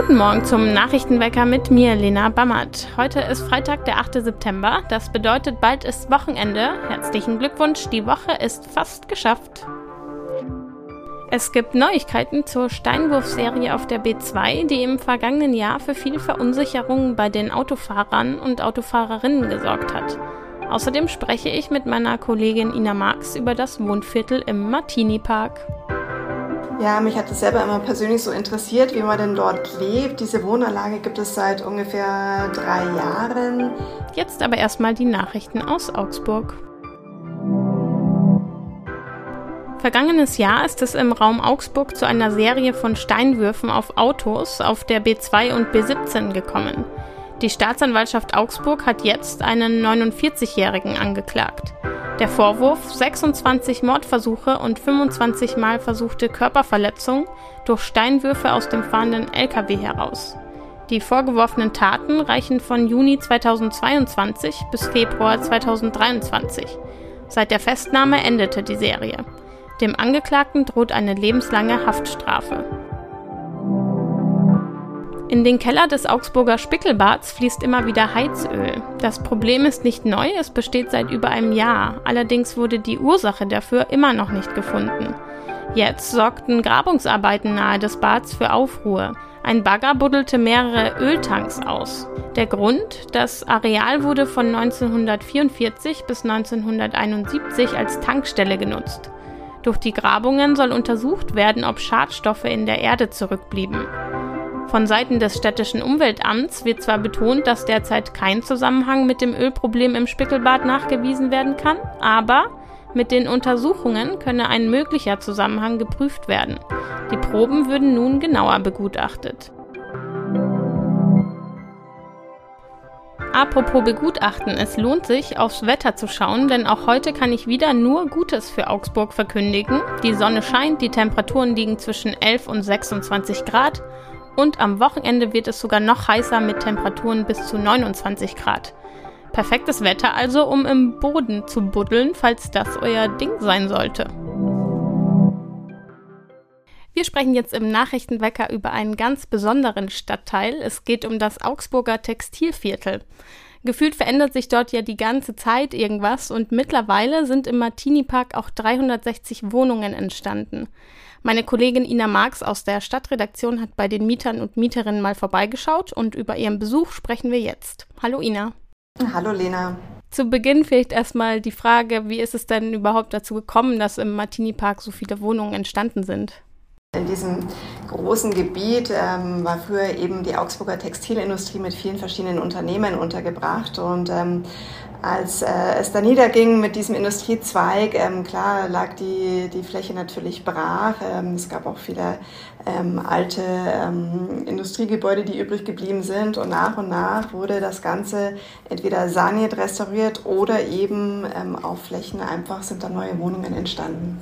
Guten Morgen zum Nachrichtenwecker mit mir, Lena Bammert. Heute ist Freitag, der 8. September. Das bedeutet, bald ist Wochenende. Herzlichen Glückwunsch, die Woche ist fast geschafft. Es gibt Neuigkeiten zur Steinwurfserie auf der B2, die im vergangenen Jahr für viel Verunsicherung bei den Autofahrern und Autofahrerinnen gesorgt hat. Außerdem spreche ich mit meiner Kollegin Ina Marx über das Wohnviertel im Martini Park. Ja, mich hat es selber immer persönlich so interessiert, wie man denn dort lebt. Diese Wohnanlage gibt es seit ungefähr drei Jahren. Jetzt aber erstmal die Nachrichten aus Augsburg. Vergangenes Jahr ist es im Raum Augsburg zu einer Serie von Steinwürfen auf Autos auf der B2 und B17 gekommen. Die Staatsanwaltschaft Augsburg hat jetzt einen 49-Jährigen angeklagt. Der Vorwurf 26 Mordversuche und 25 Mal versuchte Körperverletzung durch Steinwürfe aus dem fahrenden LKW heraus. Die vorgeworfenen Taten reichen von Juni 2022 bis Februar 2023. Seit der Festnahme endete die Serie. Dem Angeklagten droht eine lebenslange Haftstrafe. In den Keller des Augsburger Spickelbads fließt immer wieder Heizöl. Das Problem ist nicht neu, es besteht seit über einem Jahr. Allerdings wurde die Ursache dafür immer noch nicht gefunden. Jetzt sorgten Grabungsarbeiten nahe des Bads für Aufruhr. Ein Bagger buddelte mehrere Öltanks aus. Der Grund, das Areal wurde von 1944 bis 1971 als Tankstelle genutzt. Durch die Grabungen soll untersucht werden, ob Schadstoffe in der Erde zurückblieben. Von Seiten des städtischen Umweltamts wird zwar betont, dass derzeit kein Zusammenhang mit dem Ölproblem im Spickelbad nachgewiesen werden kann, aber mit den Untersuchungen könne ein möglicher Zusammenhang geprüft werden. Die Proben würden nun genauer begutachtet. Apropos begutachten, es lohnt sich, aufs Wetter zu schauen, denn auch heute kann ich wieder nur Gutes für Augsburg verkündigen. Die Sonne scheint, die Temperaturen liegen zwischen 11 und 26 Grad und am Wochenende wird es sogar noch heißer mit Temperaturen bis zu 29 Grad. Perfektes Wetter also, um im Boden zu buddeln, falls das euer Ding sein sollte. Wir sprechen jetzt im Nachrichtenwecker über einen ganz besonderen Stadtteil. Es geht um das Augsburger Textilviertel. Gefühlt verändert sich dort ja die ganze Zeit irgendwas und mittlerweile sind im Martini Park auch 360 Wohnungen entstanden. Meine Kollegin Ina Marx aus der Stadtredaktion hat bei den Mietern und Mieterinnen mal vorbeigeschaut und über ihren Besuch sprechen wir jetzt. Hallo Ina. Hallo Lena. Zu Beginn vielleicht erstmal die Frage, wie ist es denn überhaupt dazu gekommen, dass im Martini Park so viele Wohnungen entstanden sind? In diesem großen Gebiet ähm, war früher eben die Augsburger Textilindustrie mit vielen verschiedenen Unternehmen untergebracht und ähm, als äh, es da niederging mit diesem Industriezweig, ähm, klar lag die, die Fläche natürlich brach. Ähm, es gab auch viele ähm, alte ähm, Industriegebäude, die übrig geblieben sind. Und nach und nach wurde das Ganze entweder saniert, restauriert oder eben ähm, auf Flächen einfach sind da neue Wohnungen entstanden.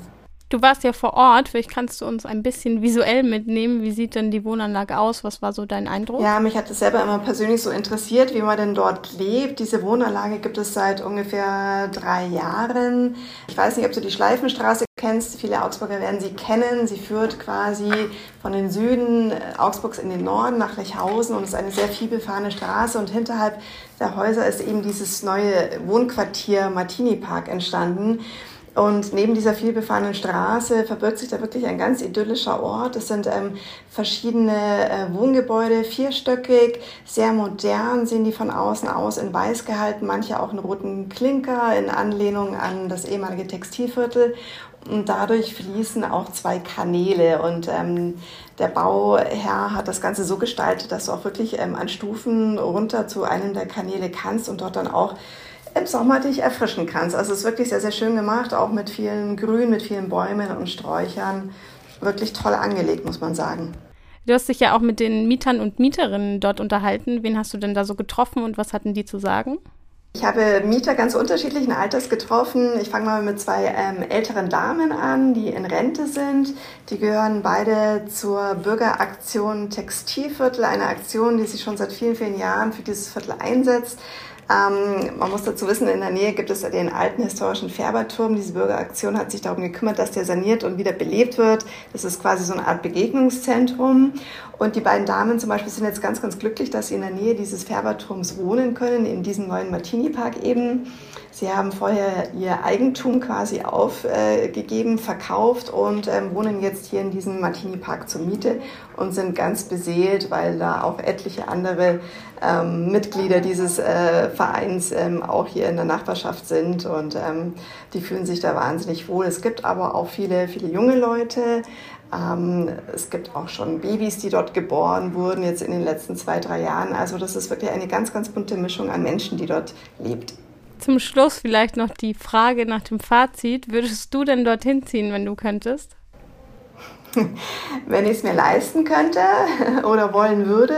Du warst ja vor Ort, vielleicht kannst du uns ein bisschen visuell mitnehmen. Wie sieht denn die Wohnanlage aus? Was war so dein Eindruck? Ja, mich hat es selber immer persönlich so interessiert, wie man denn dort lebt. Diese Wohnanlage gibt es seit ungefähr drei Jahren. Ich weiß nicht, ob du die Schleifenstraße kennst. Viele Augsburger werden sie kennen. Sie führt quasi von den Süden äh, Augsburgs in den Norden nach Lechhausen und ist eine sehr vielbefahrene Straße. Und hinterhalb der Häuser ist eben dieses neue Wohnquartier Martini Park entstanden. Und neben dieser vielbefahrenen Straße verbirgt sich da wirklich ein ganz idyllischer Ort. Es sind ähm, verschiedene äh, Wohngebäude, vierstöckig, sehr modern sehen die von außen aus, in weiß gehalten, manche auch in roten Klinker in Anlehnung an das ehemalige Textilviertel. Und dadurch fließen auch zwei Kanäle. Und ähm, der Bauherr hat das Ganze so gestaltet, dass du auch wirklich ähm, an Stufen runter zu einem der Kanäle kannst und dort dann auch im Sommer dich erfrischen kannst. Also es ist wirklich sehr, sehr schön gemacht, auch mit vielen Grün, mit vielen Bäumen und Sträuchern. Wirklich toll angelegt, muss man sagen. Du hast dich ja auch mit den Mietern und Mieterinnen dort unterhalten. Wen hast du denn da so getroffen und was hatten die zu sagen? Ich habe Mieter ganz unterschiedlichen Alters getroffen. Ich fange mal mit zwei ähm, älteren Damen an, die in Rente sind. Die gehören beide zur Bürgeraktion Textilviertel, eine Aktion, die sich schon seit vielen, vielen Jahren für dieses Viertel einsetzt. Ähm, man muss dazu wissen, in der Nähe gibt es den alten historischen Färberturm. Diese Bürgeraktion hat sich darum gekümmert, dass der saniert und wieder belebt wird. Das ist quasi so eine Art Begegnungszentrum. Und die beiden Damen zum Beispiel sind jetzt ganz, ganz glücklich, dass sie in der Nähe dieses Färberturms wohnen können, in diesem neuen Martini-Park eben. Sie haben vorher ihr Eigentum quasi aufgegeben, verkauft und ähm, wohnen jetzt hier in diesem Martini-Park zur Miete und sind ganz beseelt, weil da auch etliche andere ähm, Mitglieder dieses äh, Vereins ähm, auch hier in der Nachbarschaft sind und ähm, die fühlen sich da wahnsinnig wohl. Es gibt aber auch viele, viele junge Leute. Ähm, es gibt auch schon Babys, die dort geboren wurden, jetzt in den letzten zwei, drei Jahren. Also das ist wirklich eine ganz, ganz bunte Mischung an Menschen, die dort lebt. Zum Schluss vielleicht noch die Frage nach dem Fazit. Würdest du denn dorthin ziehen, wenn du könntest? Wenn ich es mir leisten könnte oder wollen würde,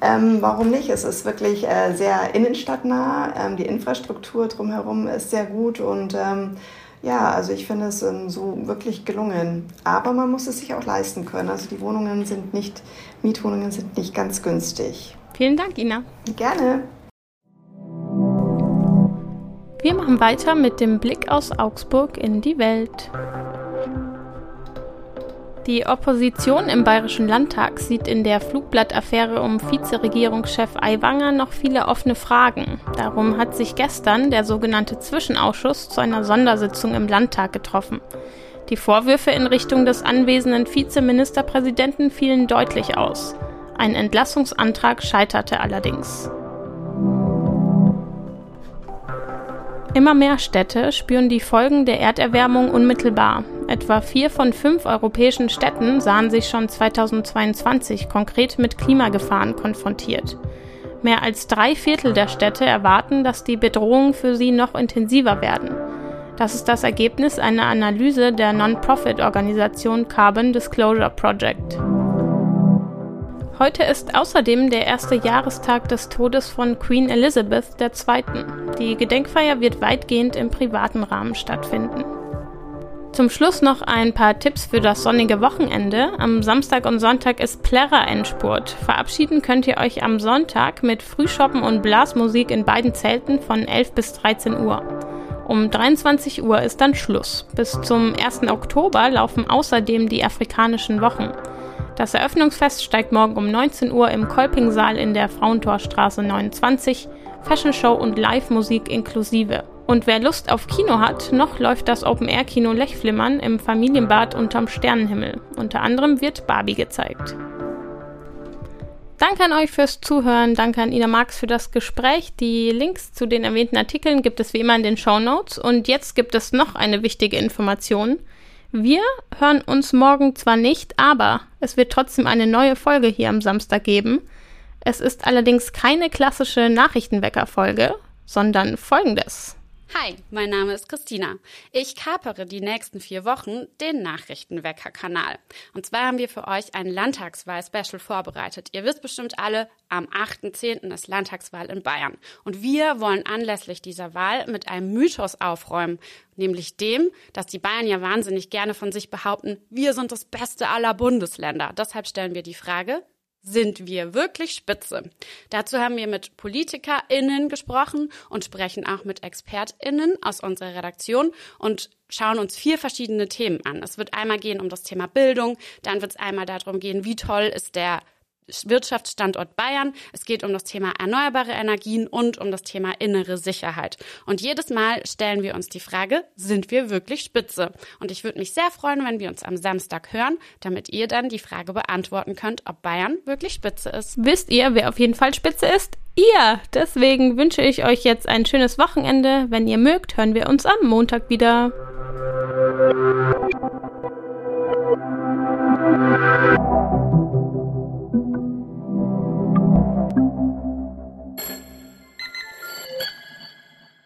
ähm, warum nicht? Es ist wirklich äh, sehr innenstadtnah. Ähm, die Infrastruktur drumherum ist sehr gut und ähm, ja, also ich finde es ähm, so wirklich gelungen. Aber man muss es sich auch leisten können. Also die Wohnungen sind nicht, Mietwohnungen sind nicht ganz günstig. Vielen Dank, Ina. Gerne. Wir machen weiter mit dem Blick aus Augsburg in die Welt. Die Opposition im Bayerischen Landtag sieht in der Flugblattaffäre um Vizeregierungschef Aiwanger noch viele offene Fragen. Darum hat sich gestern der sogenannte Zwischenausschuss zu einer Sondersitzung im Landtag getroffen. Die Vorwürfe in Richtung des anwesenden Vizeministerpräsidenten fielen deutlich aus. Ein Entlassungsantrag scheiterte allerdings. Immer mehr Städte spüren die Folgen der Erderwärmung unmittelbar. Etwa vier von fünf europäischen Städten sahen sich schon 2022 konkret mit Klimagefahren konfrontiert. Mehr als drei Viertel der Städte erwarten, dass die Bedrohungen für sie noch intensiver werden. Das ist das Ergebnis einer Analyse der Non-Profit-Organisation Carbon Disclosure Project. Heute ist außerdem der erste Jahrestag des Todes von Queen Elizabeth II. Die Gedenkfeier wird weitgehend im privaten Rahmen stattfinden. Zum Schluss noch ein paar Tipps für das sonnige Wochenende. Am Samstag und Sonntag ist Plärrer Endspurt. Verabschieden könnt ihr euch am Sonntag mit Frühschoppen und Blasmusik in beiden Zelten von 11 bis 13 Uhr. Um 23 Uhr ist dann Schluss. Bis zum 1. Oktober laufen außerdem die afrikanischen Wochen. Das Eröffnungsfest steigt morgen um 19 Uhr im Kolpingsaal in der Frauentorstraße 29. Fashion Show und Live-Musik inklusive. Und wer Lust auf Kino hat, noch läuft das Open-Air-Kino Lechflimmern im Familienbad unterm Sternenhimmel. Unter anderem wird Barbie gezeigt. Danke an euch fürs Zuhören. Danke an Ina Marx für das Gespräch. Die Links zu den erwähnten Artikeln gibt es wie immer in den Show Notes. Und jetzt gibt es noch eine wichtige Information. Wir hören uns morgen zwar nicht, aber es wird trotzdem eine neue Folge hier am Samstag geben. Es ist allerdings keine klassische Nachrichtenwecker-Folge, sondern folgendes. Hi, mein Name ist Christina. Ich kapere die nächsten vier Wochen den Nachrichtenwecker-Kanal. Und zwar haben wir für euch ein Landtagswahl-Special vorbereitet. Ihr wisst bestimmt alle, am 8.10. ist Landtagswahl in Bayern. Und wir wollen anlässlich dieser Wahl mit einem Mythos aufräumen, nämlich dem, dass die Bayern ja wahnsinnig gerne von sich behaupten, wir sind das Beste aller Bundesländer. Deshalb stellen wir die Frage, sind wir wirklich spitze? Dazu haben wir mit PolitikerInnen gesprochen und sprechen auch mit ExpertInnen aus unserer Redaktion und schauen uns vier verschiedene Themen an. Es wird einmal gehen um das Thema Bildung, dann wird es einmal darum gehen, wie toll ist der Wirtschaftsstandort Bayern. Es geht um das Thema erneuerbare Energien und um das Thema innere Sicherheit. Und jedes Mal stellen wir uns die Frage, sind wir wirklich spitze? Und ich würde mich sehr freuen, wenn wir uns am Samstag hören, damit ihr dann die Frage beantworten könnt, ob Bayern wirklich spitze ist. Wisst ihr, wer auf jeden Fall spitze ist? Ihr! Deswegen wünsche ich euch jetzt ein schönes Wochenende. Wenn ihr mögt, hören wir uns am Montag wieder.